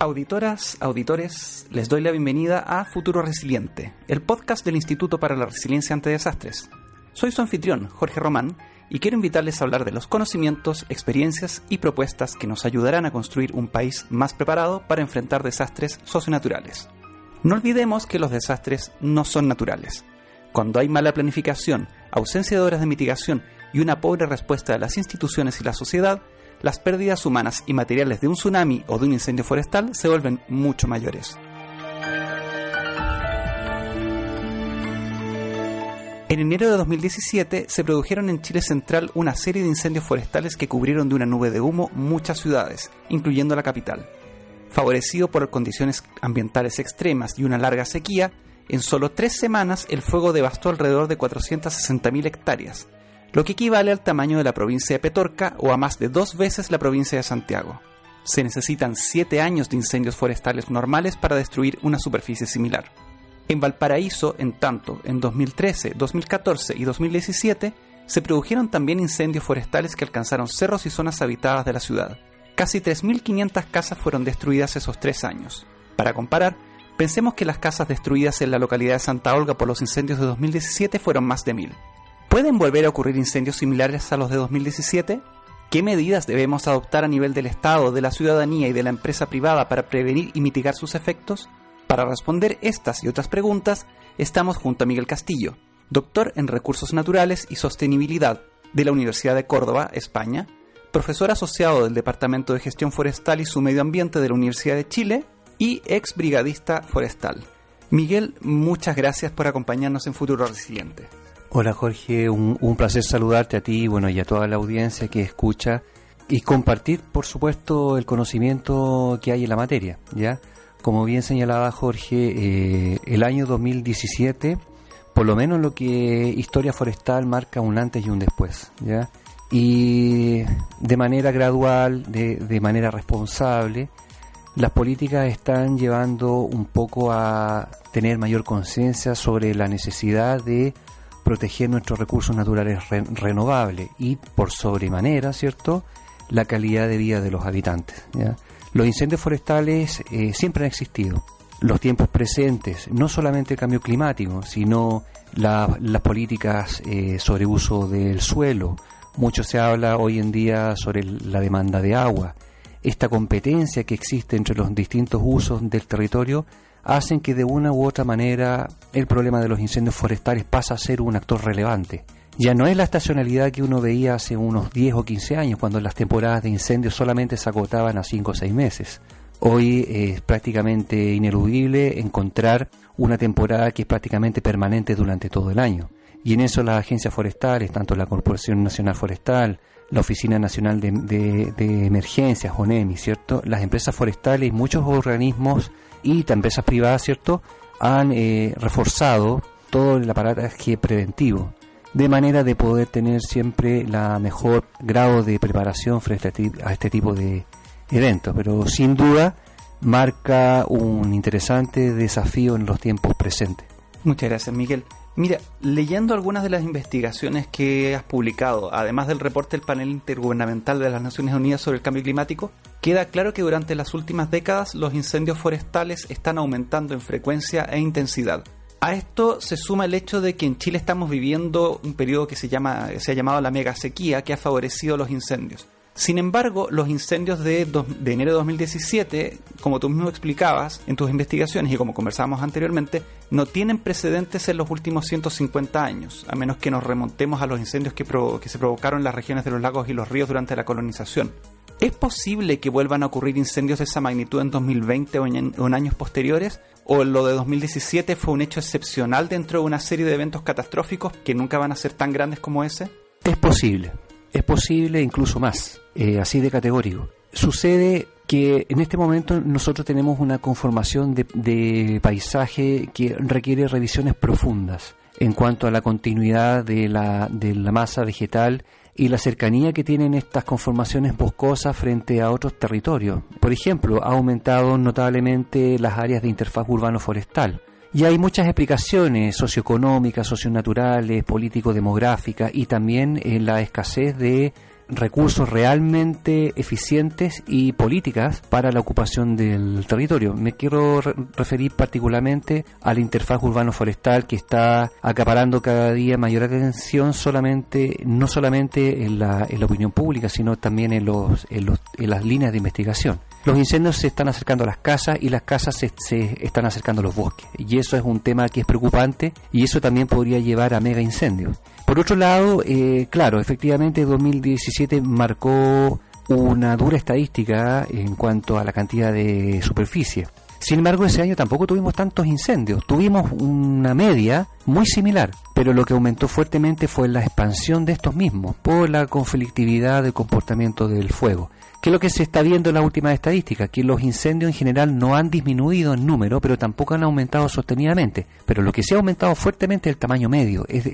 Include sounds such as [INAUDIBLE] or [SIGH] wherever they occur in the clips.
Auditoras, auditores, les doy la bienvenida a Futuro Resiliente, el podcast del Instituto para la Resiliencia ante Desastres. Soy su anfitrión, Jorge Román, y quiero invitarles a hablar de los conocimientos, experiencias y propuestas que nos ayudarán a construir un país más preparado para enfrentar desastres socionaturales. No olvidemos que los desastres no son naturales. Cuando hay mala planificación, ausencia de horas de mitigación y una pobre respuesta de las instituciones y la sociedad, las pérdidas humanas y materiales de un tsunami o de un incendio forestal se vuelven mucho mayores. En enero de 2017 se produjeron en Chile Central una serie de incendios forestales que cubrieron de una nube de humo muchas ciudades, incluyendo la capital. Favorecido por condiciones ambientales extremas y una larga sequía, en solo tres semanas el fuego devastó alrededor de 460.000 hectáreas, lo que equivale al tamaño de la provincia de Petorca o a más de dos veces la provincia de Santiago. Se necesitan siete años de incendios forestales normales para destruir una superficie similar. En Valparaíso, en tanto, en 2013, 2014 y 2017, se produjeron también incendios forestales que alcanzaron cerros y zonas habitadas de la ciudad. Casi 3.500 casas fueron destruidas esos tres años. Para comparar, pensemos que las casas destruidas en la localidad de Santa Olga por los incendios de 2017 fueron más de 1.000. ¿Pueden volver a ocurrir incendios similares a los de 2017? ¿Qué medidas debemos adoptar a nivel del Estado, de la ciudadanía y de la empresa privada para prevenir y mitigar sus efectos? Para responder estas y otras preguntas, estamos junto a Miguel Castillo, doctor en Recursos Naturales y Sostenibilidad de la Universidad de Córdoba, España, profesor asociado del Departamento de Gestión Forestal y su Medio Ambiente de la Universidad de Chile y ex brigadista forestal. Miguel, muchas gracias por acompañarnos en Futuro Resiliente. Hola Jorge, un, placer saludarte a ti bueno, y a toda la audiencia que escucha y compartir, por supuesto, el conocimiento que hay en la materia. ¿ya? Como bien señalaba Jorge, eh, el año 2017, por lo menos lo que Historia Forestal marca un antes y un después. ¿ya? Y de manera gradual, de, de manera responsable, las políticas están llevando un poco a tener mayor conciencia sobre la necesidad de proteger nuestros recursos naturales renovables y por sobremanera, ¿cierto?, la calidad de vida de los habitantes. Los incendios forestales eh, siempre han existido. Los tiempos presentes, no solamente el cambio climático, sino las políticas eh, sobre uso del suelo. Mucho se habla hoy en día sobre la demanda de agua. Esta competencia que existe entre los distintos usos del territorio hacen que de una u otra manera el problema de los incendios forestales pasa a ser un actor relevante. Ya no es la estacionalidad que uno veía hace unos 10 o 15 años, cuando las temporadas de incendios solamente se agotaban a 5 o 6 meses. Hoy es prácticamente ineludible encontrar una temporada que es prácticamente permanente durante todo el año. Y en eso las agencias forestales, tanto la Corporación Nacional Forestal, la Oficina Nacional de, de Emergencias, ONEMI, ¿cierto? Las empresas forestales y muchos organismos y empresas privadas, ¿cierto?, han eh, reforzado todo el aparataje preventivo, de manera de poder tener siempre la mejor grado de preparación frente a este tipo de eventos. Pero sin duda marca un interesante desafío en los tiempos presentes. Muchas gracias, Miguel. Mira, leyendo algunas de las investigaciones que has publicado, además del reporte del panel intergubernamental de las Naciones Unidas sobre el cambio climático, queda claro que durante las últimas décadas los incendios forestales están aumentando en frecuencia e intensidad. A esto se suma el hecho de que en Chile estamos viviendo un periodo que se, llama, se ha llamado la mega sequía que ha favorecido los incendios. Sin embargo, los incendios de, de, enero de 2017, como tú mismo explicabas en tus investigaciones y como conversábamos anteriormente, no tienen precedentes en los últimos 150 años, a menos que nos remontemos a los incendios que, que se provocaron en las regiones de los lagos y los ríos durante la colonización. ¿Es posible que vuelvan a ocurrir incendios de esa magnitud en 2020 o en, o en años posteriores? ¿O lo de 2017 fue un hecho excepcional dentro de una serie de eventos catastróficos que nunca van a ser tan grandes como ese? Es posible, es posible incluso más, eh, así de categórico. Sucede que en este momento nosotros tenemos una conformación de, paisaje que requiere revisiones profundas en cuanto a la continuidad de la, de la masa vegetal y la cercanía que tienen estas conformaciones boscosas frente a otros territorios. Por ejemplo, ha aumentado notablemente las áreas de interfaz urbano-forestal. Y hay muchas explicaciones socioeconómicas, socionaturales, político-demográficas y también en la escasez de recursos realmente eficientes y políticas para la ocupación del territorio. Me quiero referir particularmente a la interfaz urbano-forestal que está acaparando cada día mayor atención solamente, no solamente en la, en la opinión pública, sino también en, los, en, los, en las líneas de investigación. Los incendios se están acercando a las casas y las casas se, se, están acercando a los bosques. Y eso es un tema que es preocupante y eso también podría llevar a mega incendios. Por otro lado, eh, claro, efectivamente 2017 marcó una dura estadística en cuanto a la cantidad de superficie. Sin embargo, ese año tampoco tuvimos tantos incendios, tuvimos una media muy similar, pero lo que aumentó fuertemente fue la expansión de estos mismos por la conflictividad del comportamiento del fuego. ¿Qué es lo que se está viendo en la última estadística? Que los incendios en general no han disminuido en número, pero tampoco han aumentado sostenidamente. Pero lo que sí ha aumentado fuertemente es el tamaño medio, es,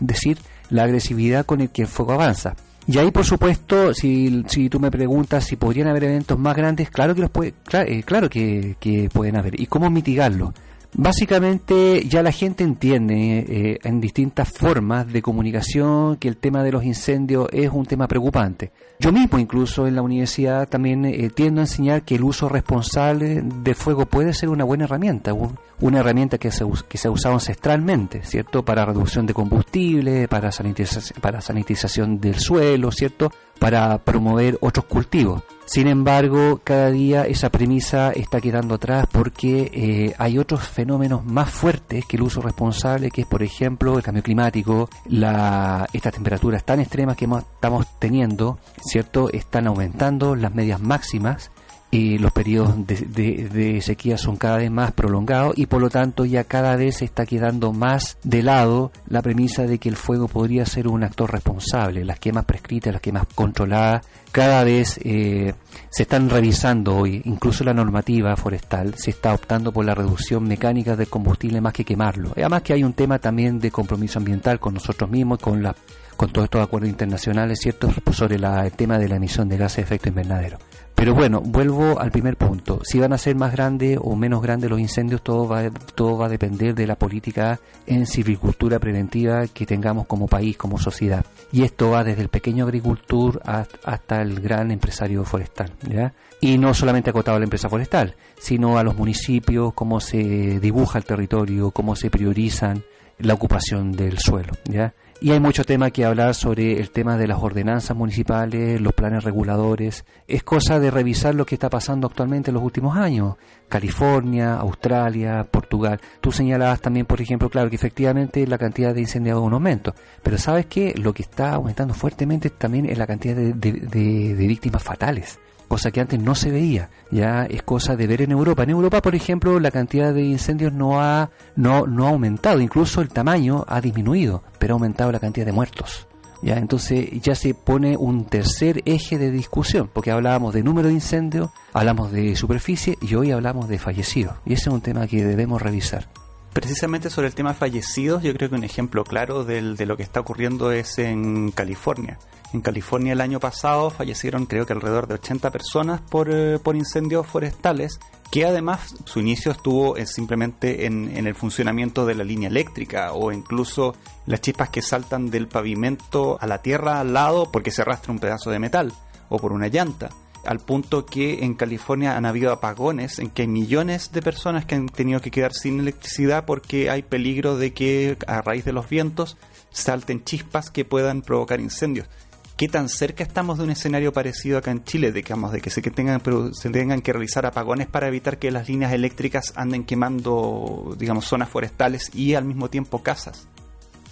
decir, la agresividad con el que el fuego avanza. Y ahí, por supuesto, si, si tú me preguntas si podrían haber eventos más grandes, claro que los puede, eh, claro, que, pueden haber. ¿Y cómo mitigarlo? Básicamente ya la gente entiende eh, en distintas formas de comunicación que el tema de los incendios es un tema preocupante. Yo mismo incluso en la universidad también eh, tiendo a enseñar que el uso responsable de fuego puede ser una buena herramienta, una herramienta que se, que se ha usado ancestralmente, ¿cierto? Para reducción de combustible, para sanitización, para sanitización del suelo, ¿cierto? Para promover otros cultivos. Sin embargo, cada día esa premisa está quedando atrás porque eh, hay otros fenómenos más fuertes que el uso responsable, que es, por ejemplo, el cambio climático, la, estas temperaturas tan extremas que estamos teniendo, ¿cierto? Están aumentando las medias máximas y los periodos de, sequía son cada vez más prolongados y por lo tanto ya cada vez se está quedando más de lado la premisa de que el fuego podría ser un actor responsable. Las quemas prescritas, las quemas controladas, cada vez eh, se están revisando hoy, incluso la normativa forestal se está optando por la reducción mecánica del combustible más que quemarlo. Además que hay un tema también de compromiso ambiental con nosotros mismos, con la con todos estos acuerdos internacionales, ¿cierto?, sobre la, el tema de la emisión de gases de efecto invernadero. Pero bueno, vuelvo al primer punto. Si van a ser más grandes o menos grandes los incendios, todo va, todo va a depender de la política en silvicultura preventiva que tengamos como país, como sociedad. Y esto va desde el pequeño agricultor hasta el gran empresario forestal. ¿ya? Y no solamente acotado a la empresa forestal, sino a los municipios, cómo se dibuja el territorio, cómo se priorizan la ocupación del suelo. ¿ya? Y hay mucho tema que hablar sobre el tema de las ordenanzas municipales, los planes reguladores. Es cosa de revisar lo que está pasando actualmente en los últimos años. California, Australia, Portugal. Tú señalabas también, por ejemplo, claro, que efectivamente la cantidad de incendios un aumento. Pero ¿sabes qué? Lo que está aumentando fuertemente también es la cantidad de víctimas fatales cosa que antes no se veía. Ya es cosa de ver en Europa. En Europa, por ejemplo, la cantidad de incendios no ha, no, no ha aumentado, incluso el tamaño ha disminuido, pero ha aumentado la cantidad de muertos. Ya, entonces ya se pone un tercer eje de discusión, porque hablábamos de número de incendios, hablamos de superficie y hoy hablamos de fallecidos. Y ese es un tema que debemos revisar. Precisamente sobre el tema fallecidos, yo creo que un ejemplo claro del, de lo que está ocurriendo es en California. En California el año pasado fallecieron creo que alrededor de 80 personas por, eh, por incendios forestales, que además su inicio estuvo simplemente en, en, el funcionamiento de la línea eléctrica o incluso las chispas que saltan del pavimento a la tierra al lado porque se arrastra un pedazo de metal o por una llanta al punto que en California han habido apagones en que hay millones de personas que han tenido que quedar sin electricidad porque hay peligro de que a raíz de los vientos salten chispas que puedan provocar incendios. ¿Qué tan cerca estamos de un escenario parecido acá en Chile, digamos, de que se, tengan, se tengan que realizar apagones para evitar que las líneas eléctricas anden quemando, digamos, zonas forestales y al mismo tiempo casas?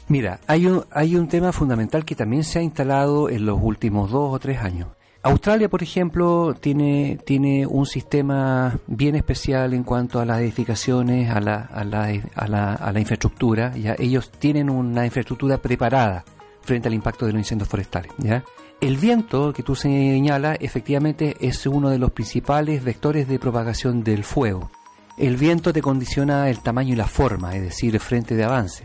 Mira, hay un, hay un tema fundamental que también se ha instalado en los últimos dos o tres años. Australia, por ejemplo, tiene, tiene un sistema bien especial en cuanto a las edificaciones, a la, a la, a la, a la infraestructura. ¿ya? Ellos tienen una infraestructura preparada frente al impacto de los incendios forestales. ¿ya? El viento que tú señalas efectivamente es uno de los principales vectores de propagación del fuego. El viento te condiciona el tamaño y la forma, es decir, el frente de avance.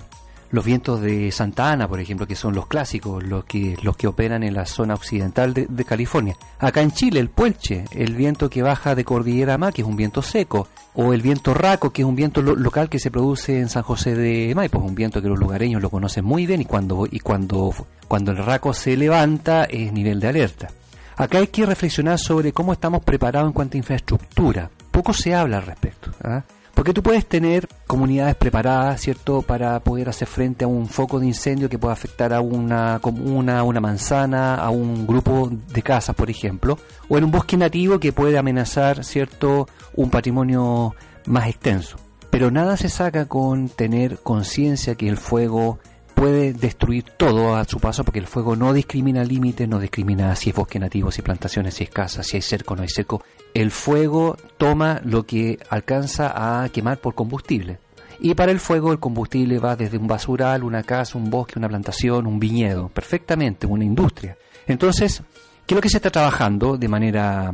Los vientos de Santa Ana, por ejemplo, que son los clásicos, los que, los que operan en la zona occidental de, California. Acá en Chile, el puelche, el viento que baja de Cordillera Má, que es un viento seco, o el viento raco, que es un viento local que se produce en San José de Maipo, un viento que los lugareños lo conocen muy bien y cuando, y cuando, cuando el raco se levanta es nivel de alerta. Acá hay que reflexionar sobre cómo estamos preparados en cuanto a infraestructura. Poco se habla al respecto. ¿ah? Porque tú puedes tener comunidades preparadas, ¿cierto?, para poder hacer frente a un foco de incendio que pueda afectar a una comuna, a una manzana, a un grupo de casas, por ejemplo, o en un bosque nativo que puede amenazar, ¿cierto?, un patrimonio más extenso. Pero nada se saca con tener conciencia que el fuego puede destruir todo a su paso porque el fuego no discrimina límites, no discrimina si es bosque nativo, si es plantaciones, si es casa, si hay cerco no hay cerco. El fuego toma lo que alcanza a quemar por combustible. Y para el fuego el combustible va desde un basural, una casa, un bosque, una plantación, un viñedo, perfectamente, una industria. Entonces, ¿qué es lo que se está trabajando de manera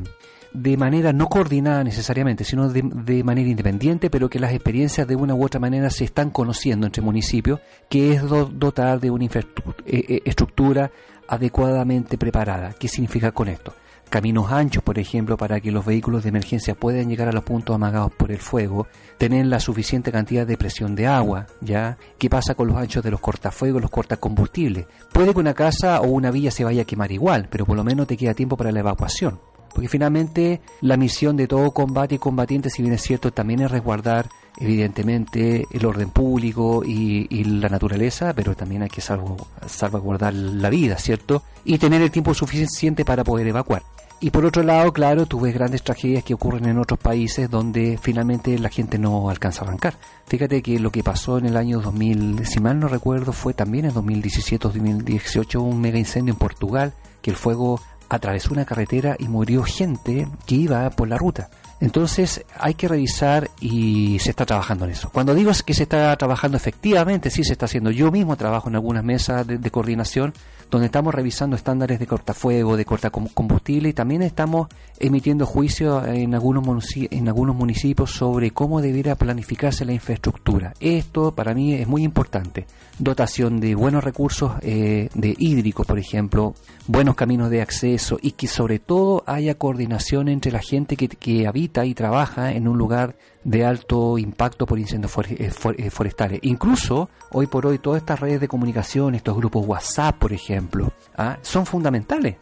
de manera no coordinada necesariamente, sino de, manera independiente, pero que las experiencias de una u otra manera se están conociendo entre municipios, que es dotar de una infraestructura eh, eh, adecuadamente preparada. ¿Qué significa con esto? Caminos anchos, por ejemplo, para que los vehículos de emergencia puedan llegar a los puntos amagados por el fuego, tener la suficiente cantidad de presión de agua, ¿ya? ¿Qué pasa con los anchos de los cortafuegos, los cortacombustibles? Puede que una casa o una villa se vaya a quemar igual, pero por lo menos te queda tiempo para la evacuación. Porque finalmente la misión de todo combate y combatiente, si bien es cierto, también es resguardar evidentemente el orden público y, la naturaleza, pero también hay que salvaguardar la vida, ¿cierto? Y tener el tiempo suficiente para poder evacuar. Y por otro lado, claro, tú ves grandes tragedias que ocurren en otros países donde finalmente la gente no alcanza a arrancar. Fíjate que lo que pasó en el año 2000, si mal no recuerdo, fue también en 2017 o 2018 un mega incendio en Portugal, que el fuego atravesó una carretera y murió gente que iba por la ruta. Entonces hay que revisar y se está trabajando en eso. Cuando digo que se está trabajando efectivamente, sí se está haciendo. Yo mismo trabajo en algunas mesas de, coordinación donde estamos revisando estándares de cortafuego, de cortacombustible y también estamos emitiendo juicios en algunos, en algunos municipios sobre cómo debiera planificarse la infraestructura. Esto para mí es muy importante dotación de buenos recursos eh, de hídricos, por ejemplo, buenos caminos de acceso y que sobre todo haya coordinación entre la gente que, que habita y trabaja en un lugar de alto impacto por incendios eh, eh, forestales. Incluso hoy por hoy todas estas redes de comunicación, estos grupos WhatsApp, por ejemplo, ¿ah? son fundamentales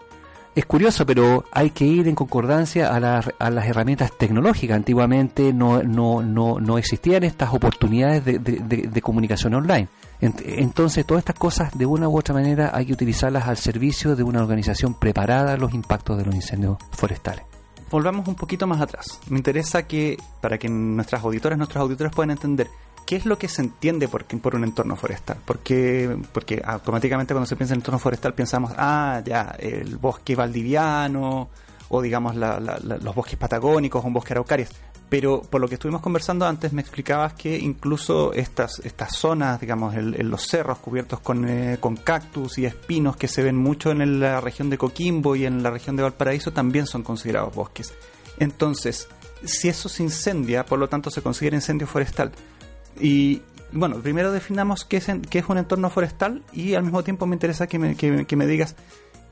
es curioso, pero hay que ir en concordancia a, las herramientas tecnológicas. Antiguamente no, existían estas oportunidades de, comunicación online. Entonces, todas estas cosas, de una u otra manera, hay que utilizarlas al servicio de una organización preparada a los impactos de los incendios forestales. Volvamos un poquito más atrás. Me interesa que, para que nuestras auditoras, nuestros auditores puedan entender, ¿qué es lo que se entiende por, un entorno forestal? Porque, porque automáticamente cuando se piensa en entorno forestal pensamos, ah, ya, el bosque valdiviano o digamos los bosques patagónicos o un bosque araucarias. Pero por lo que estuvimos conversando antes me explicabas que incluso estas, estas zonas, digamos, en, los cerros cubiertos con, eh, con cactus y espinos que se ven mucho en la región de Coquimbo y en la región de Valparaíso también son considerados bosques. Entonces, si eso se incendia, por lo tanto se considera incendio forestal, y bueno, primero definamos qué es, qué es un entorno forestal y al mismo tiempo me interesa que me, que, me digas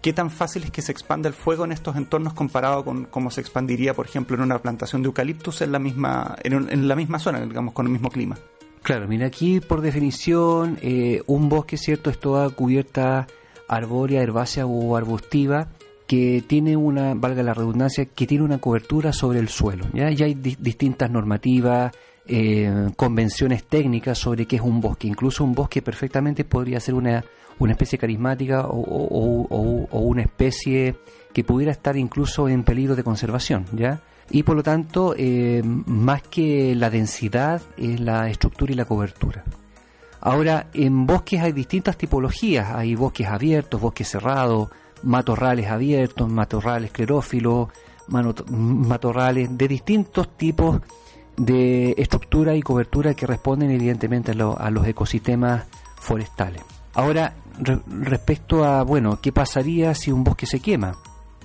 qué tan fácil es que se expanda el fuego en estos entornos comparado con cómo se expandiría, por ejemplo, en una plantación de eucaliptus en la misma, en, la misma zona, digamos, con el mismo clima. Claro, mira, aquí por definición, eh, un bosque, ¿cierto?, es toda cubierta arbórea, herbácea o arbustiva que tiene una, valga la redundancia, que tiene una cobertura sobre el suelo. Ya, ya hay distintas normativas, eh, convenciones técnicas sobre qué es un bosque. Incluso un bosque perfectamente podría ser una, una especie carismática o, una especie que pudiera estar incluso en peligro de conservación, ¿ya? Y por lo tanto, eh, más que la densidad, es la estructura y la cobertura. Ahora, en bosques hay distintas tipologías. Hay bosques abiertos, bosques cerrados, matorrales abiertos, matorrales clerófilos, matorrales de distintos tipos de estructura y cobertura que responden evidentemente a, los ecosistemas forestales. Ahora, respecto a, bueno, ¿qué pasaría si un bosque se quema?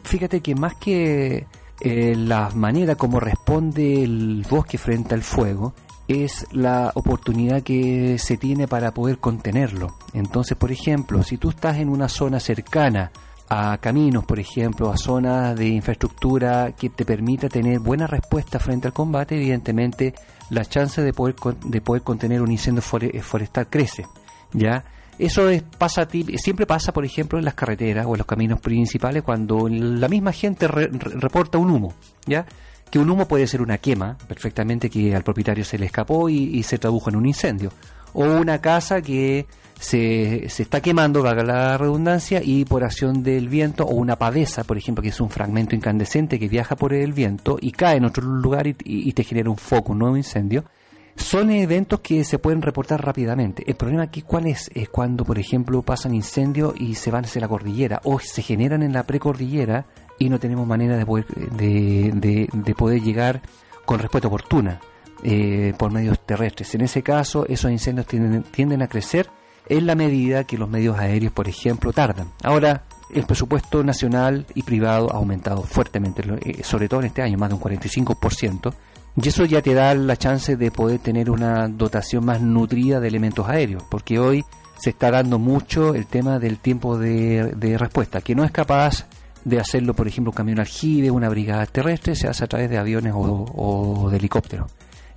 Fíjate que más que eh, la manera como responde el bosque frente al fuego, es la oportunidad que se tiene para poder contenerlo. Entonces, por ejemplo, si tú estás en una zona cercana a caminos, por ejemplo, a zonas de infraestructura que te permita tener buena respuesta frente al combate, evidentemente la chance de poder, de poder contener un incendio forestal crece. ¿ya? Eso es, pasa siempre pasa, por ejemplo, en las carreteras o en los caminos principales cuando la misma gente reporta un humo, ¿ya? Que un humo puede ser una quema, perfectamente que al propietario se le escapó y, se tradujo en un incendio. O una casa que se, se, está quemando, valga la redundancia, y por acción del viento, o una pavesa, por ejemplo, que es un fragmento incandescente que viaja por el viento y cae en otro lugar y, te genera un foco, un nuevo incendio son eventos que se pueden reportar rápidamente. El problema aquí, ¿cuál es? Es cuando, por ejemplo, pasan incendios y se van hacia la cordillera o se generan en la precordillera y no tenemos manera de poder, de, de, poder llegar con respuesta oportuna eh, por medios terrestres. En ese caso, esos incendios tienden, a crecer en la medida que los medios aéreos, por ejemplo, tardan. Ahora, el presupuesto nacional y privado ha aumentado fuertemente, eh, sobre todo en este año, más de un 45%, y eso ya te da la chance de poder tener una dotación más nutrida de elementos aéreos, porque hoy se está dando mucho el tema del tiempo de, respuesta, que no es capaz de hacerlo, por ejemplo, un camión aljibe, una brigada terrestre, se hace a través de aviones o, de helicópteros.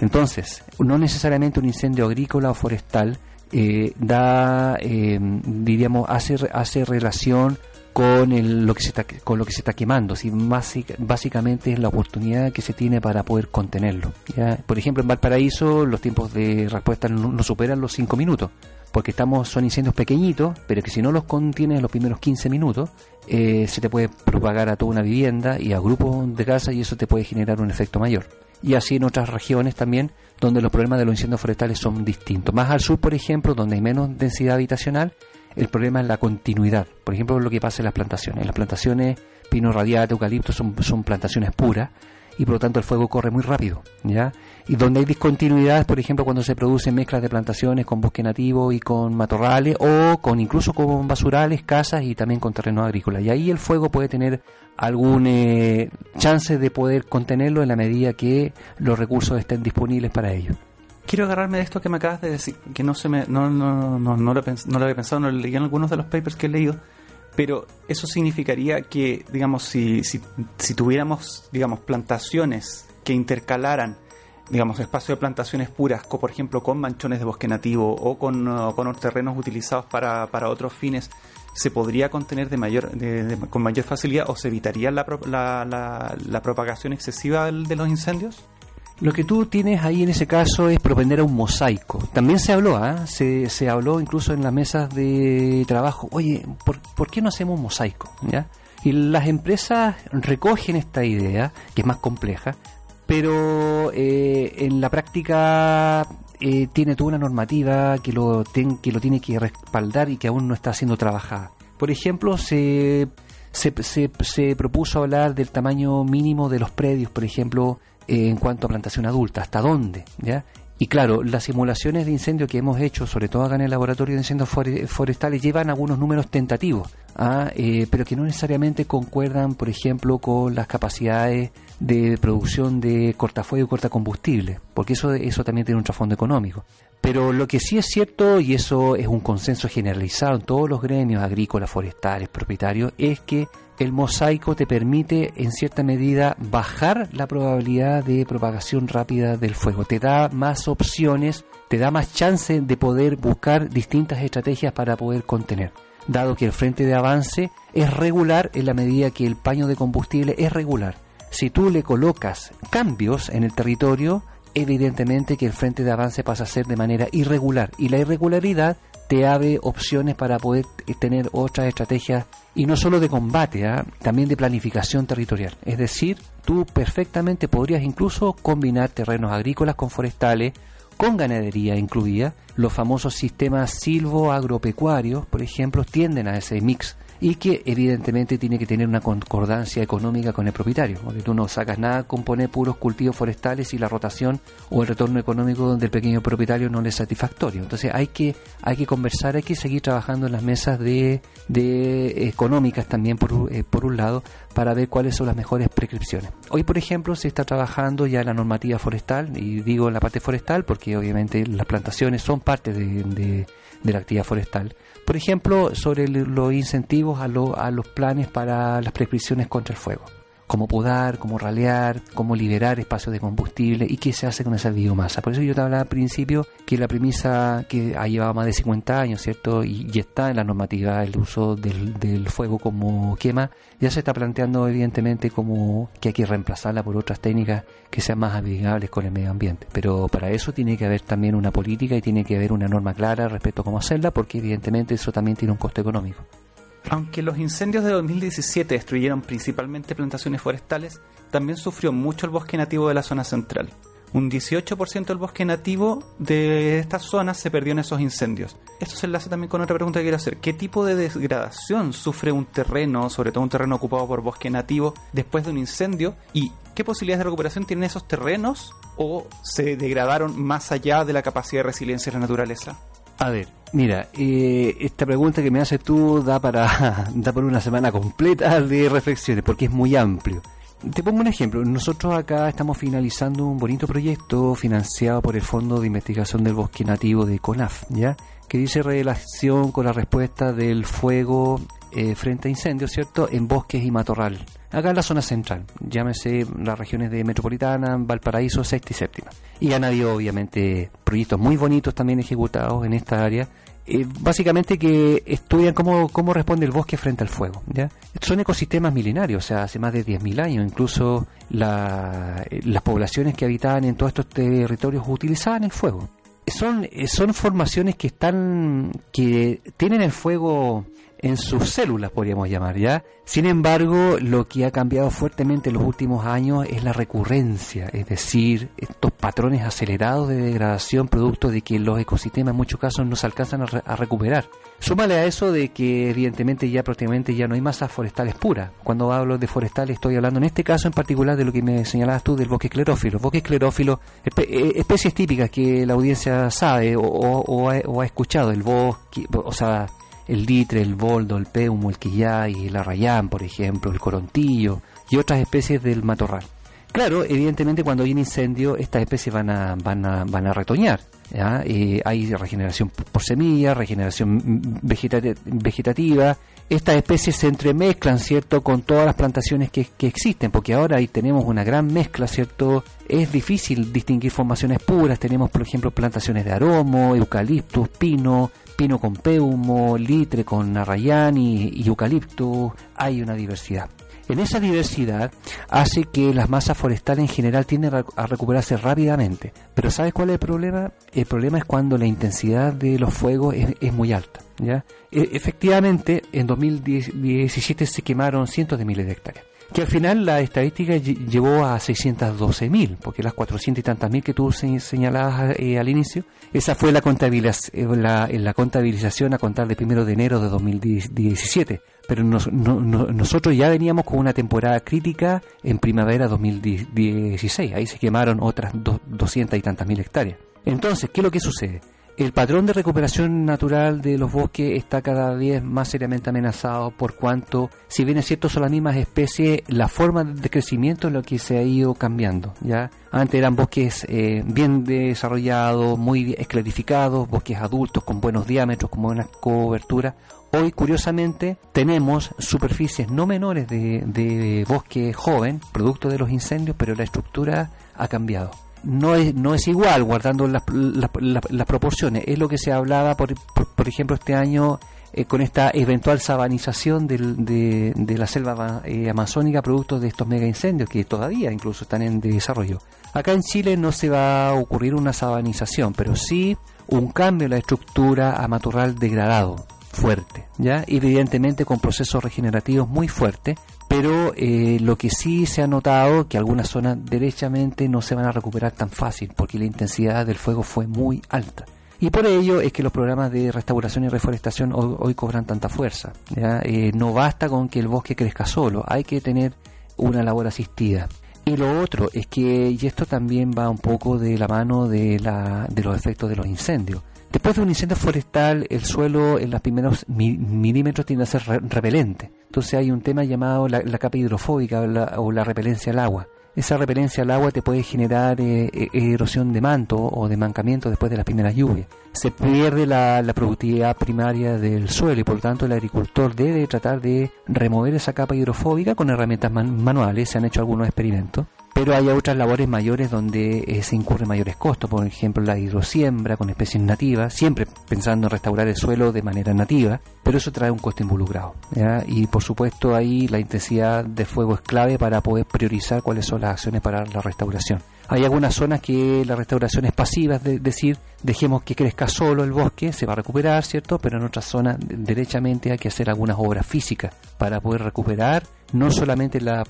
Entonces, no necesariamente un incendio agrícola o forestal eh, da, eh, diríamos, hace, hace relación con lo que se está con lo que se está quemando si básicamente es la oportunidad que se tiene para poder contenerlo por ejemplo en Valparaíso los tiempos de respuesta no, superan los 5 minutos porque estamos son incendios pequeñitos pero que si no los contienes en los primeros 15 minutos eh, se te puede propagar a toda una vivienda y a grupos de casa y eso te puede generar un efecto mayor y así en otras regiones también donde los problemas de los incendios forestales son distintos más al sur por ejemplo donde hay menos densidad habitacional el problema es la continuidad. Por ejemplo, lo que pasa en las plantaciones. Las plantaciones pino radiata, eucalipto son, son plantaciones puras y por lo tanto el fuego corre muy rápido, ¿ya? Y donde hay discontinuidades, por ejemplo, cuando se producen mezclas de plantaciones con bosque nativo y con matorrales o con incluso con basurales, casas y también con terrenos agrícolas. Y ahí el fuego puede tener algún eh, chance de poder contenerlo en la medida que los recursos estén disponibles para ello quiero agarrarme de esto que me acabas de decir, que no se me, no, no, no, no, lo, no lo había pensado, no lo leí en algunos de los papers que he leído, pero eso significaría que, digamos, si, si, si tuviéramos, digamos, plantaciones que intercalaran, digamos, espacio de plantaciones puras, por ejemplo con manchones de bosque nativo o con, con terrenos utilizados para, para otros fines, se podría contener de mayor, con mayor facilidad o se evitaría la, la, la, la propagación excesiva de los incendios? Lo que tú tienes ahí en ese caso es propender a un mosaico. También se habló, ¿ah? se, se, habló incluso en las mesas de trabajo, oye, ¿por, qué no hacemos un mosaico? ¿Ya? Y las empresas recogen esta idea, que es más compleja, pero eh, en la práctica eh, tiene toda una normativa que lo, que lo tiene que respaldar y que aún no está siendo trabajada. Por ejemplo, se, se, se, se propuso hablar del tamaño mínimo de los predios, por ejemplo, en cuanto a plantación adulta, hasta dónde, ¿ya? Y claro, las simulaciones de incendio que hemos hecho, sobre todo acá en el laboratorio de incendios forestales, llevan algunos números tentativos, ¿ah? eh, pero que no necesariamente concuerdan, por ejemplo, con las capacidades de producción de cortafuego y cortacombustible, porque eso, eso también tiene un trasfondo económico. Pero lo que sí es cierto, y eso es un consenso generalizado en todos los gremios agrícolas, forestales, propietarios, es que el mosaico te permite en cierta medida bajar la probabilidad de propagación rápida del fuego. Te da más opciones, te da más chance de poder buscar distintas estrategias para poder contener. Dado que el frente de avance es regular en la medida que el paño de combustible es regular. Si tú le colocas cambios en el territorio, evidentemente que el frente de avance pasa a ser de manera irregular y la irregularidad te abre opciones para poder eh, tener otras estrategias y no solo de combate, ¿ah? también de planificación territorial. Es decir, tú perfectamente podrías incluso combinar terrenos agrícolas con forestales, con ganadería incluida. Los famosos sistemas silvo-agropecuarios, por ejemplo, tienden a ese mix y que evidentemente tiene que tener una concordancia económica con el propietario, porque tú no sacas nada con poner puros cultivos forestales y la rotación o el retorno económico del pequeño propietario no le es satisfactorio. Entonces hay que hay que conversar, hay que seguir trabajando en las mesas de, de económicas también por, eh, por un lado para ver cuáles son las mejores prescripciones. Hoy, por ejemplo, se está trabajando ya la normativa forestal, y digo la parte forestal porque obviamente las plantaciones son parte de la actividad forestal por ejemplo, sobre los incentivos a, a los planes para las prescripciones contra el fuego cómo podar, cómo ralear, cómo liberar espacios de combustible y qué se hace con esa biomasa. Por eso yo te hablaba al principio que la premisa que ha llevado más de 50 años, ¿cierto? Y, está en la normativa el uso del, del, fuego como quema, ya se está planteando evidentemente como que hay que reemplazarla por otras técnicas que sean más amigables con el medio ambiente. Pero para eso tiene que haber también una política y tiene que haber una norma clara respecto a cómo hacerla, porque evidentemente eso también tiene un coste económico. Aunque los incendios de 2017 destruyeron principalmente plantaciones forestales, también sufrió mucho el bosque nativo de la zona central. Un 18% del bosque nativo de esta zona se perdió en esos incendios. Esto se enlaza también con otra pregunta que quiero hacer. ¿Qué tipo de degradación sufre un terreno, sobre todo un terreno ocupado por bosque nativo, después de un incendio? ¿Y qué posibilidades de recuperación tienen esos terrenos o se degradaron más allá de la capacidad de resiliencia de la naturaleza? A ver, mira, eh, esta pregunta que me haces tú da para [LAUGHS] da por una semana completa de reflexiones porque es muy amplio. Te pongo un ejemplo. Nosotros acá estamos finalizando un bonito proyecto financiado por el Fondo de Investigación del Bosque Nativo de CONAF, ¿ya? Que dice relación con la respuesta del fuego eh, frente a incendios, ¿cierto? En bosques y matorral. Acá en la zona central, llámese las regiones de Metropolitana, Valparaíso, Sexta y Séptima. Y han habido, obviamente, proyectos muy bonitos también ejecutados en esta área eh, básicamente que estudian cómo, cómo responde el bosque frente al fuego. ¿ya? Son ecosistemas milenarios, o sea, hace más de 10.000 años. Incluso la, las poblaciones que habitaban en todos estos territorios utilizaban el fuego. Son, son formaciones que están que tienen el fuego en sus células, podríamos llamar, ¿ya? Sin embargo, lo que ha cambiado fuertemente en los últimos años es la recurrencia, es decir, estos patrones acelerados de degradación producto de que los ecosistemas en muchos casos no se alcanzan a, recuperar. Súmale a eso de que evidentemente ya prácticamente ya no hay masas forestales puras. Cuando hablo de forestales estoy hablando en este caso en particular de lo que me señalabas tú del bosque esclerófilo. Bosque esclerófilo, eh, especies típicas que la audiencia sabe o ha escuchado, el bosque, o sea, el litre, el boldo, el péumo, el quillay, el arrayán, por ejemplo, el corontillo y otras especies del matorral. Claro, evidentemente cuando hay un incendio estas especies van a, van a, van a retoñar. Eh, hay regeneración por semilla, regeneración vegetativa. Estas especies se entremezclan, ¿cierto?, con todas las plantaciones que, que, existen, porque ahora ahí tenemos una gran mezcla, ¿cierto? Es difícil distinguir formaciones puras. Tenemos, por ejemplo, plantaciones de aromo, eucaliptus, pino, pino con peumo, litre con arrayán y, eucalipto, hay una diversidad. En esa diversidad hace que las masas forestales en general tienden a recuperarse rápidamente. Pero ¿sabes cuál es el problema? El problema es cuando la intensidad de los fuegos es, muy alta. ¿ya? E, efectivamente, en 2017 se quemaron cientos de miles de hectáreas que al final la estadística llevó a 612.000, porque las 400 y tantas mil que tú señalabas eh, al inicio, esa fue la, eh, la, la, contabilización a contar de primero de enero de 2017. Pero nosotros ya veníamos con una temporada crítica en primavera 2016. Ahí se quemaron otras 200 y tantas mil hectáreas. Entonces, ¿qué es lo que sucede? El patrón de recuperación natural de los bosques está cada vez más seriamente amenazado por cuanto, si bien es cierto son las mismas especies, la forma de crecimiento es lo que se ha ido cambiando. ¿ya? Antes eran bosques eh, bien desarrollados, muy esclarificados, bosques adultos con buenos diámetros, con buena cobertura. Hoy, curiosamente, tenemos superficies no menores de, de bosque joven, producto de los incendios, pero la estructura ha cambiado no es, no es igual guardando las, las, proporciones. Es lo que se hablaba, por, por, ejemplo, este año eh, con esta eventual sabanización del, de, de, la selva eh, amazónica producto de estos mega incendios que todavía incluso están en desarrollo. Acá en Chile no se va a ocurrir una sabanización, pero sí un cambio en la estructura a matorral degradado fuerte, ¿ya? Evidentemente con procesos regenerativos muy fuertes, pero eh, lo que sí se ha notado que algunas zonas derechamente no se van a recuperar tan fácil porque la intensidad del fuego fue muy alta. Y por ello es que los programas de restauración y reforestación hoy, cobran tanta fuerza. Eh, no basta con que el bosque crezca solo, hay que tener una labor asistida. Y lo otro es que, y esto también va un poco de la mano de, la, de los efectos de los incendios. Después de un incendio forestal, el suelo en los primeros milímetros tiende a ser repelente. Entonces hay un tema llamado la, capa hidrofóbica o la repelencia al agua esa repelencia al agua te puede generar eh, eh, erosión de manto o de mancamiento después de las primeras lluvias. Se pierde la, productividad primaria del suelo y por lo tanto el agricultor debe tratar de remover esa capa hidrofóbica con herramientas manuales. Se han hecho algunos experimentos pero hay otras labores mayores donde eh, se incurren mayores costos, por ejemplo la hidrosiembra con especies nativas, siempre pensando en restaurar el suelo de manera nativa, pero eso trae un costo involucrado. Y por supuesto ahí la intensidad de fuego es clave para poder priorizar cuáles son las acciones para la restauración. Hay algunas zonas que la restauración es pasiva, es decir, dejemos que crezca solo el bosque, se va a recuperar, ¿cierto? Pero en otras zonas, derechamente, hay que hacer algunas obras físicas para poder recuperar no solamente la,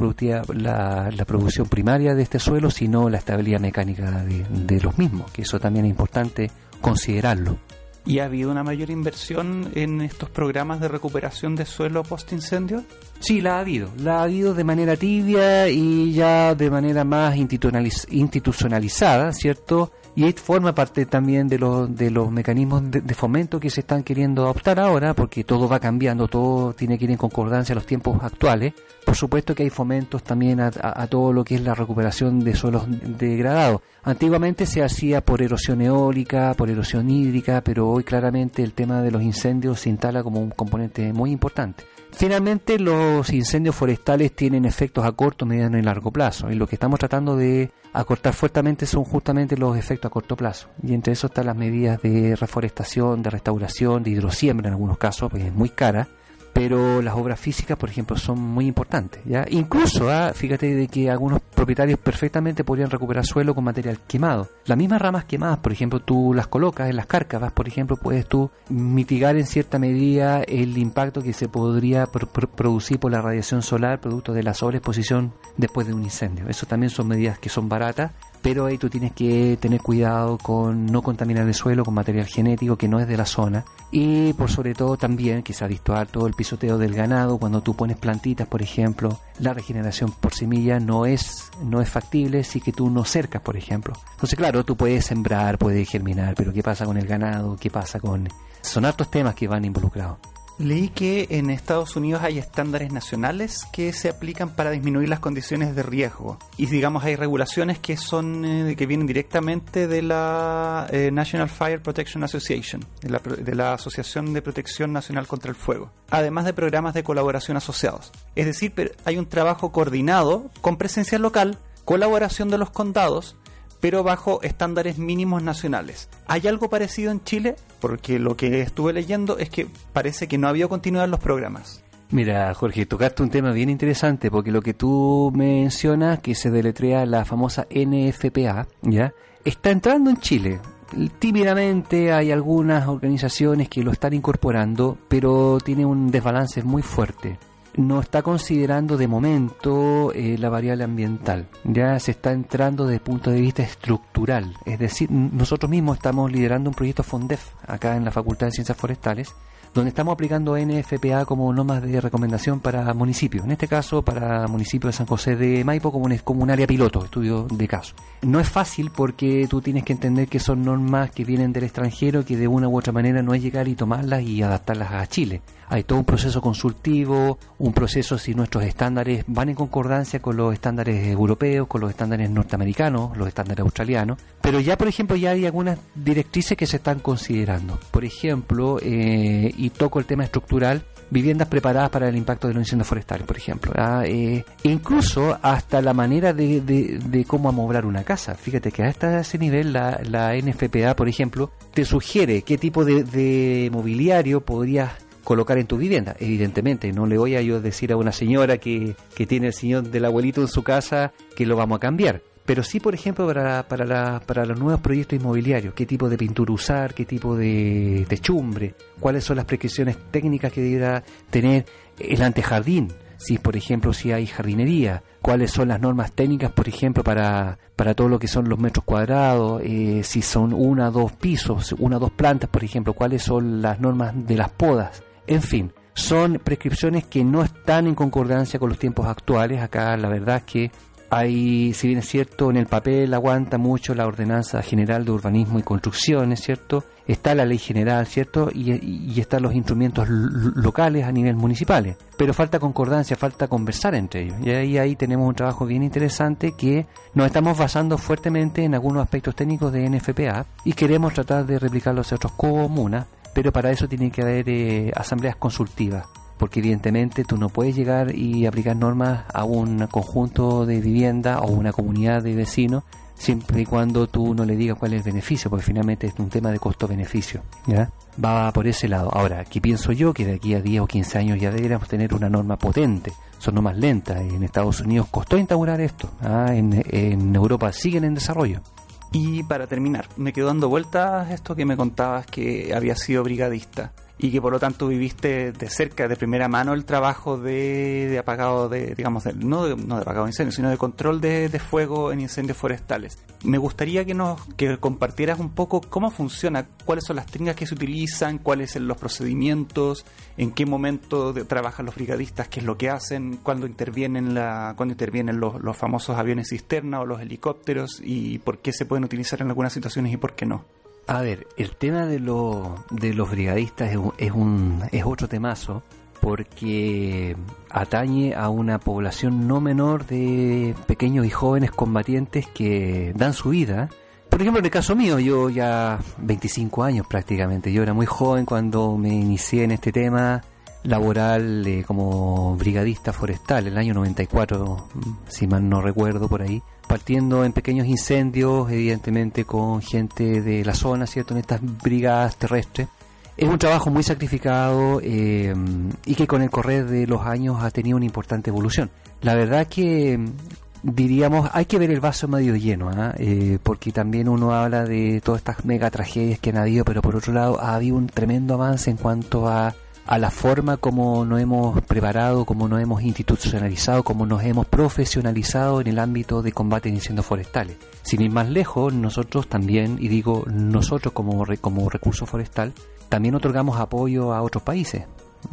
la, la producción primaria de este suelo, sino la estabilidad mecánica de, de los mismos, que eso también es importante considerarlo. ¿Y ha habido una mayor inversión en estos programas de recuperación de suelo post-incendio? Sí, la ha habido. La ha habido de manera tibia y ya de manera más institucionalizada, ¿cierto? Y forma parte también de los, de los mecanismos de, fomento que se están queriendo adoptar ahora, porque todo va cambiando, todo tiene que ir en concordancia a los tiempos actuales. Por supuesto que hay fomentos también a, todo lo que es la recuperación de suelos degradados. Antiguamente se hacía por erosión eólica, por erosión hídrica, pero hoy claramente el tema de los incendios se instala como un componente muy importante. Finalmente, los incendios forestales tienen efectos a corto, mediano y largo plazo. Y lo que estamos tratando de acortar fuertemente son justamente los efectos a corto plazo. Y entre eso están las medidas de reforestación, de restauración, de hidrosiembra en algunos casos, porque es muy cara pero las obras físicas, por ejemplo, son muy importantes. ¿ya? Incluso, ¿ah? fíjate de que algunos propietarios perfectamente podrían recuperar suelo con material quemado. Las mismas ramas quemadas, por ejemplo, tú las colocas en las cárcavas, por ejemplo, puedes tú mitigar en cierta medida el impacto que se podría producir por la radiación solar producto de la sobreexposición después de un incendio. Eso también son medidas que son baratas pero ahí tú tienes que tener cuidado con no contaminar el suelo con material genético que no es de la zona. Y por sobre todo también ha visto todo el pisoteo del ganado. Cuando tú pones plantitas por ejemplo la regeneración por semilla no es no es factible si que tú no cercas por ejemplo. Entonces claro tú puedes sembrar puedes germinar pero qué pasa con el ganado qué pasa con son hartos temas que van involucrados Leí que en Estados Unidos hay estándares nacionales que se aplican para disminuir las condiciones de riesgo. Y digamos hay regulaciones que son eh, que vienen directamente de la eh, National Fire Protection Association, de la, de la Asociación de Protección Nacional contra el Fuego, además de programas de colaboración asociados. Es decir, hay un trabajo coordinado con presencia local, colaboración de los condados pero bajo estándares mínimos nacionales. ¿Hay algo parecido en Chile? Porque lo que estuve leyendo es que parece que no había continuidad en los programas. Mira, Jorge, tocaste un tema bien interesante porque lo que tú mencionas, que se deletrea la famosa NFPA, ¿ya? Está entrando en Chile. Tímidamente hay algunas organizaciones que lo están incorporando, pero tiene un desbalance muy fuerte no está considerando de momento eh, la variable ambiental. Ya se está entrando desde el punto de vista estructural. Es decir, nosotros mismos estamos liderando un proyecto FONDEF acá en la Facultad de Ciencias Forestales donde estamos aplicando NFPA como normas de recomendación para municipios, en este caso para municipio de San José de Maipo como un, como un área piloto, estudio de caso. No es fácil porque tú tienes que entender que son normas que vienen del extranjero, que de una u otra manera no es llegar y tomarlas y adaptarlas a Chile. Hay todo un proceso consultivo, un proceso si nuestros estándares van en concordancia con los estándares europeos, con los estándares norteamericanos, los estándares australianos, pero ya por ejemplo ya hay algunas directrices que se están considerando. Por ejemplo, eh, y toco el tema estructural, viviendas preparadas para el impacto de los incendios forestales, por ejemplo. Eh, e incluso hasta la manera de, de, cómo amoblar una casa. Fíjate que hasta ese nivel la, la NFPA, por ejemplo, te sugiere qué tipo de, de mobiliario podrías colocar en tu vivienda. Evidentemente, no le voy a yo decir a una señora que, que tiene el señor del abuelito en su casa que lo vamos a cambiar pero sí, por ejemplo, para, para, la, para los nuevos proyectos inmobiliarios, qué tipo de pintura usar, qué tipo de techumbre, cuáles son las prescripciones técnicas que deberá tener el antejardín. si por ejemplo si hay jardinería, cuáles son las normas técnicas, por ejemplo, para, para todo lo que son los metros cuadrados, eh, si son una, dos pisos, una, dos plantas, por ejemplo, cuáles son las normas de las podas, en fin. Son prescripciones que no están en concordancia con los tiempos actuales. Acá la verdad es que hay, si bien es cierto, en el papel aguanta mucho la Ordenanza General de Urbanismo y Construcción, cierto? Está la Ley General, ¿cierto? Y, están los instrumentos locales a nivel municipales. Pero falta concordancia, falta conversar entre ellos. Y ahí, ahí tenemos un trabajo bien interesante que nos estamos basando fuertemente en algunos aspectos técnicos de NFPA y queremos tratar de replicarlos en otros comunas, pero para eso tiene que haber eh, asambleas consultivas porque evidentemente tú no puedes llegar y aplicar normas a un conjunto de vivienda o una comunidad de vecinos siempre y cuando tú no le digas cuál es el beneficio, porque finalmente es un tema de costo-beneficio, ¿ya? Va por ese lado. Ahora, aquí pienso yo que de aquí a 10 o 15 años ya deberíamos tener una norma potente, son normas lentas, en Estados Unidos costó instaurar esto, ¿ah? en, en Europa siguen en desarrollo. Y para terminar, me quedo dando vueltas esto que me contabas que había sido brigadista y que por lo tanto viviste de cerca, de primera mano, el trabajo de, apagado, de, digamos, no, de, no de apagado de incendios, sino de control de, fuego en incendios forestales. Me gustaría que nos que compartieras un poco cómo funciona, cuáles son las técnicas que se utilizan, cuáles son los procedimientos, en qué momento trabajan los brigadistas, qué es lo que hacen, cuándo intervienen, la, cuándo intervienen los, los famosos aviones cisterna o los helicópteros y por qué se pueden utilizar en algunas situaciones y por qué no. A ver, el tema de, de los brigadistas es, un, es otro temazo porque atañe a una población no menor de pequeños y jóvenes combatientes que dan su vida. Por ejemplo, en el caso mío, yo ya 25 años prácticamente, yo era muy joven cuando me inicié en este tema laboral eh, como brigadista forestal, el año 94, si mal no recuerdo por ahí partiendo en pequeños incendios, evidentemente con gente de la zona, ¿cierto? En estas brigadas terrestres. Es un trabajo muy sacrificado eh, y que con el correr de los años ha tenido una importante evolución. La verdad que diríamos, hay que ver el vaso medio lleno, ¿ah? eh, porque también uno habla de todas estas mega tragedias que han habido, pero por otro lado ha habido un tremendo avance en cuanto a a la forma como nos hemos preparado, como nos hemos institucionalizado, como nos hemos profesionalizado en el ámbito de combate de incendios forestales. Sin ir más lejos, nosotros también, y digo nosotros como, como recurso forestal, también otorgamos apoyo a otros países.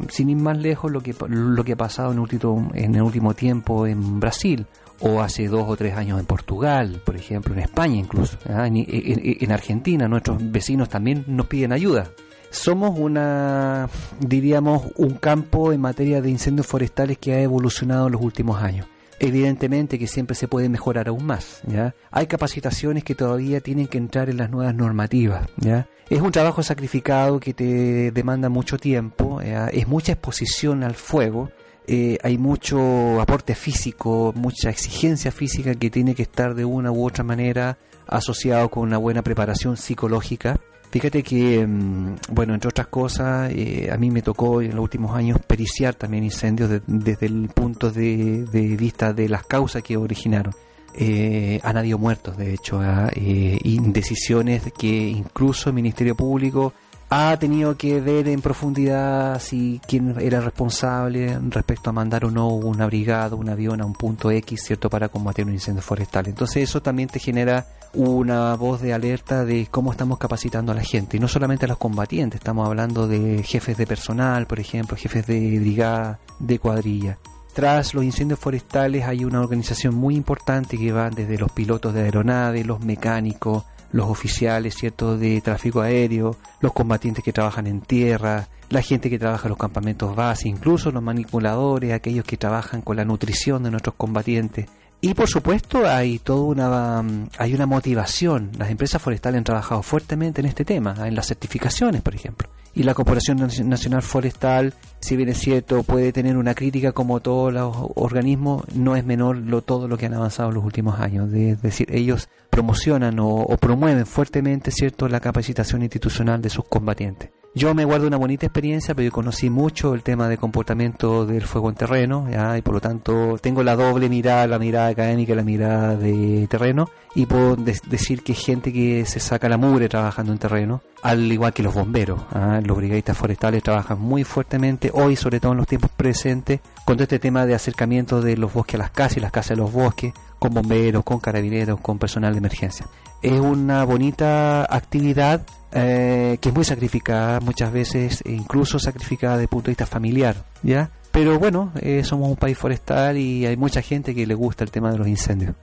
Sin ir más lejos, lo que, lo que ha pasado en, último, en el último tiempo en Brasil, o hace dos o tres años en Portugal, por ejemplo, en España incluso, ¿ah? en Argentina, nuestros vecinos también nos piden ayuda somos una, diríamos, un campo en materia de incendios forestales que ha evolucionado en los últimos años. Evidentemente que siempre se puede mejorar aún más, ¿ya? Hay capacitaciones que todavía tienen que entrar en las nuevas normativas, ¿ya? Es un trabajo sacrificado que te demanda mucho tiempo, es mucha exposición al fuego, eh, hay mucho aporte físico, mucha exigencia física que tiene que estar de una u otra manera asociado con una buena preparación psicológica Fíjate que, mm, bueno, entre otras cosas, eh, a mí me tocó en los últimos años periciar también incendios desde el punto de, vista de las causas que originaron. Eh, han habido muertos, de hecho, ¿ah? eh, y decisiones que incluso el Ministerio Público ha tenido que ver en profundidad si quién era responsable respecto a mandar o no una brigada, un avión a un punto X, ¿cierto?, para combatir un incendio forestal. Entonces eso también te genera una voz de alerta de cómo estamos capacitando a la gente, y no solamente a los combatientes, estamos hablando de jefes de personal, por ejemplo, jefes de brigada, de cuadrilla. Tras los incendios forestales hay una organización muy importante que va desde los pilotos de aeronave, los mecánicos, los oficiales, ¿cierto?, de tráfico aéreo, los combatientes que trabajan en tierra, la gente que trabaja en los campamentos base, incluso los manipuladores, aquellos que trabajan con la nutrición de nuestros combatientes. Y por supuesto hay toda una hay una motivación. Las empresas forestales han trabajado fuertemente en este tema, en las certificaciones, por ejemplo y la Corporación Nacional Forestal, si bien es cierto, puede tener una crítica como todos los organismos, no es menor lo, todo lo que han avanzado en los últimos años. es decir, ellos promocionan o, promueven fuertemente cierto la capacitación institucional de sus combatientes. Yo me guardo una bonita experiencia, pero yo conocí mucho el tema de comportamiento del fuego en terreno, y por lo tanto tengo la doble mirada, la mirada académica y la mirada de terreno, y puedo decir que gente que se saca la mugre trabajando en terreno, al igual que los bomberos. ¿ah? Los brigadistas forestales trabajan muy fuertemente, hoy sobre todo en los tiempos presentes, con todo este tema de acercamiento de los bosques a las casas y las casas a los bosques, con bomberos, con carabineros, con personal de emergencia. Es una bonita actividad eh, que es muy sacrificada, muchas veces incluso sacrificada desde el punto de vista familiar, ¿ya? Pero bueno, eh, somos un país forestal y hay mucha gente que le gusta el tema de los incendios.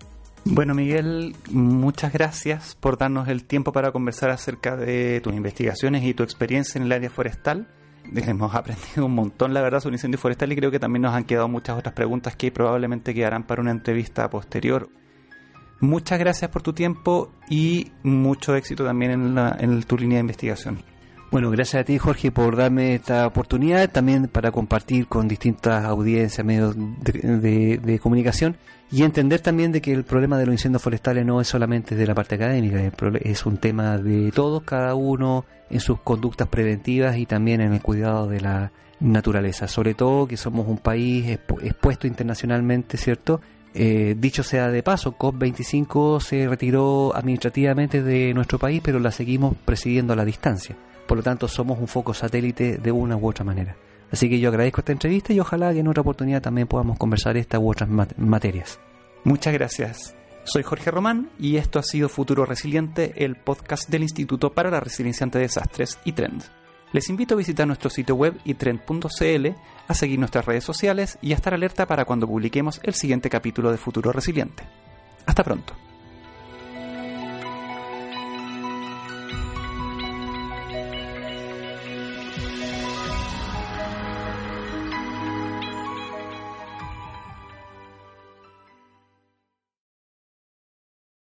Bueno, Miguel, muchas gracias por darnos el tiempo para conversar acerca de tus investigaciones y tu experiencia en el área forestal. Hemos [LAUGHS] aprendido un montón, la verdad, sobre incendio forestal y creo que también nos han quedado muchas otras preguntas que probablemente quedarán para una entrevista posterior. Muchas gracias por tu tiempo y mucho éxito también en, tu línea de investigación. Bueno, gracias a ti Jorge por darme esta oportunidad, también para compartir con distintas audiencias, medios de, comunicación y entender también de que el problema de los incendios forestales no es solamente de la parte académica, es un tema de todos, cada uno en sus conductas preventivas y también en el cuidado de la naturaleza, sobre todo que somos un país expuesto internacionalmente, ¿cierto? Eh, dicho sea de paso, COP25 se retiró administrativamente de nuestro país, pero la seguimos presidiendo a la distancia. Por lo tanto, somos un foco satélite de una u otra manera. Así que yo agradezco esta entrevista y ojalá que en otra oportunidad también podamos conversar esta u otras materias. Muchas gracias. Soy Jorge Román y esto ha sido Futuro Resiliente, el podcast del Instituto para la Resiliencia ante Desastres y Trends. Les invito a visitar nuestro sitio web itrend.cl, a seguir nuestras redes sociales y a estar alerta para cuando publiquemos el siguiente capítulo de Futuro Resiliente. Hasta pronto.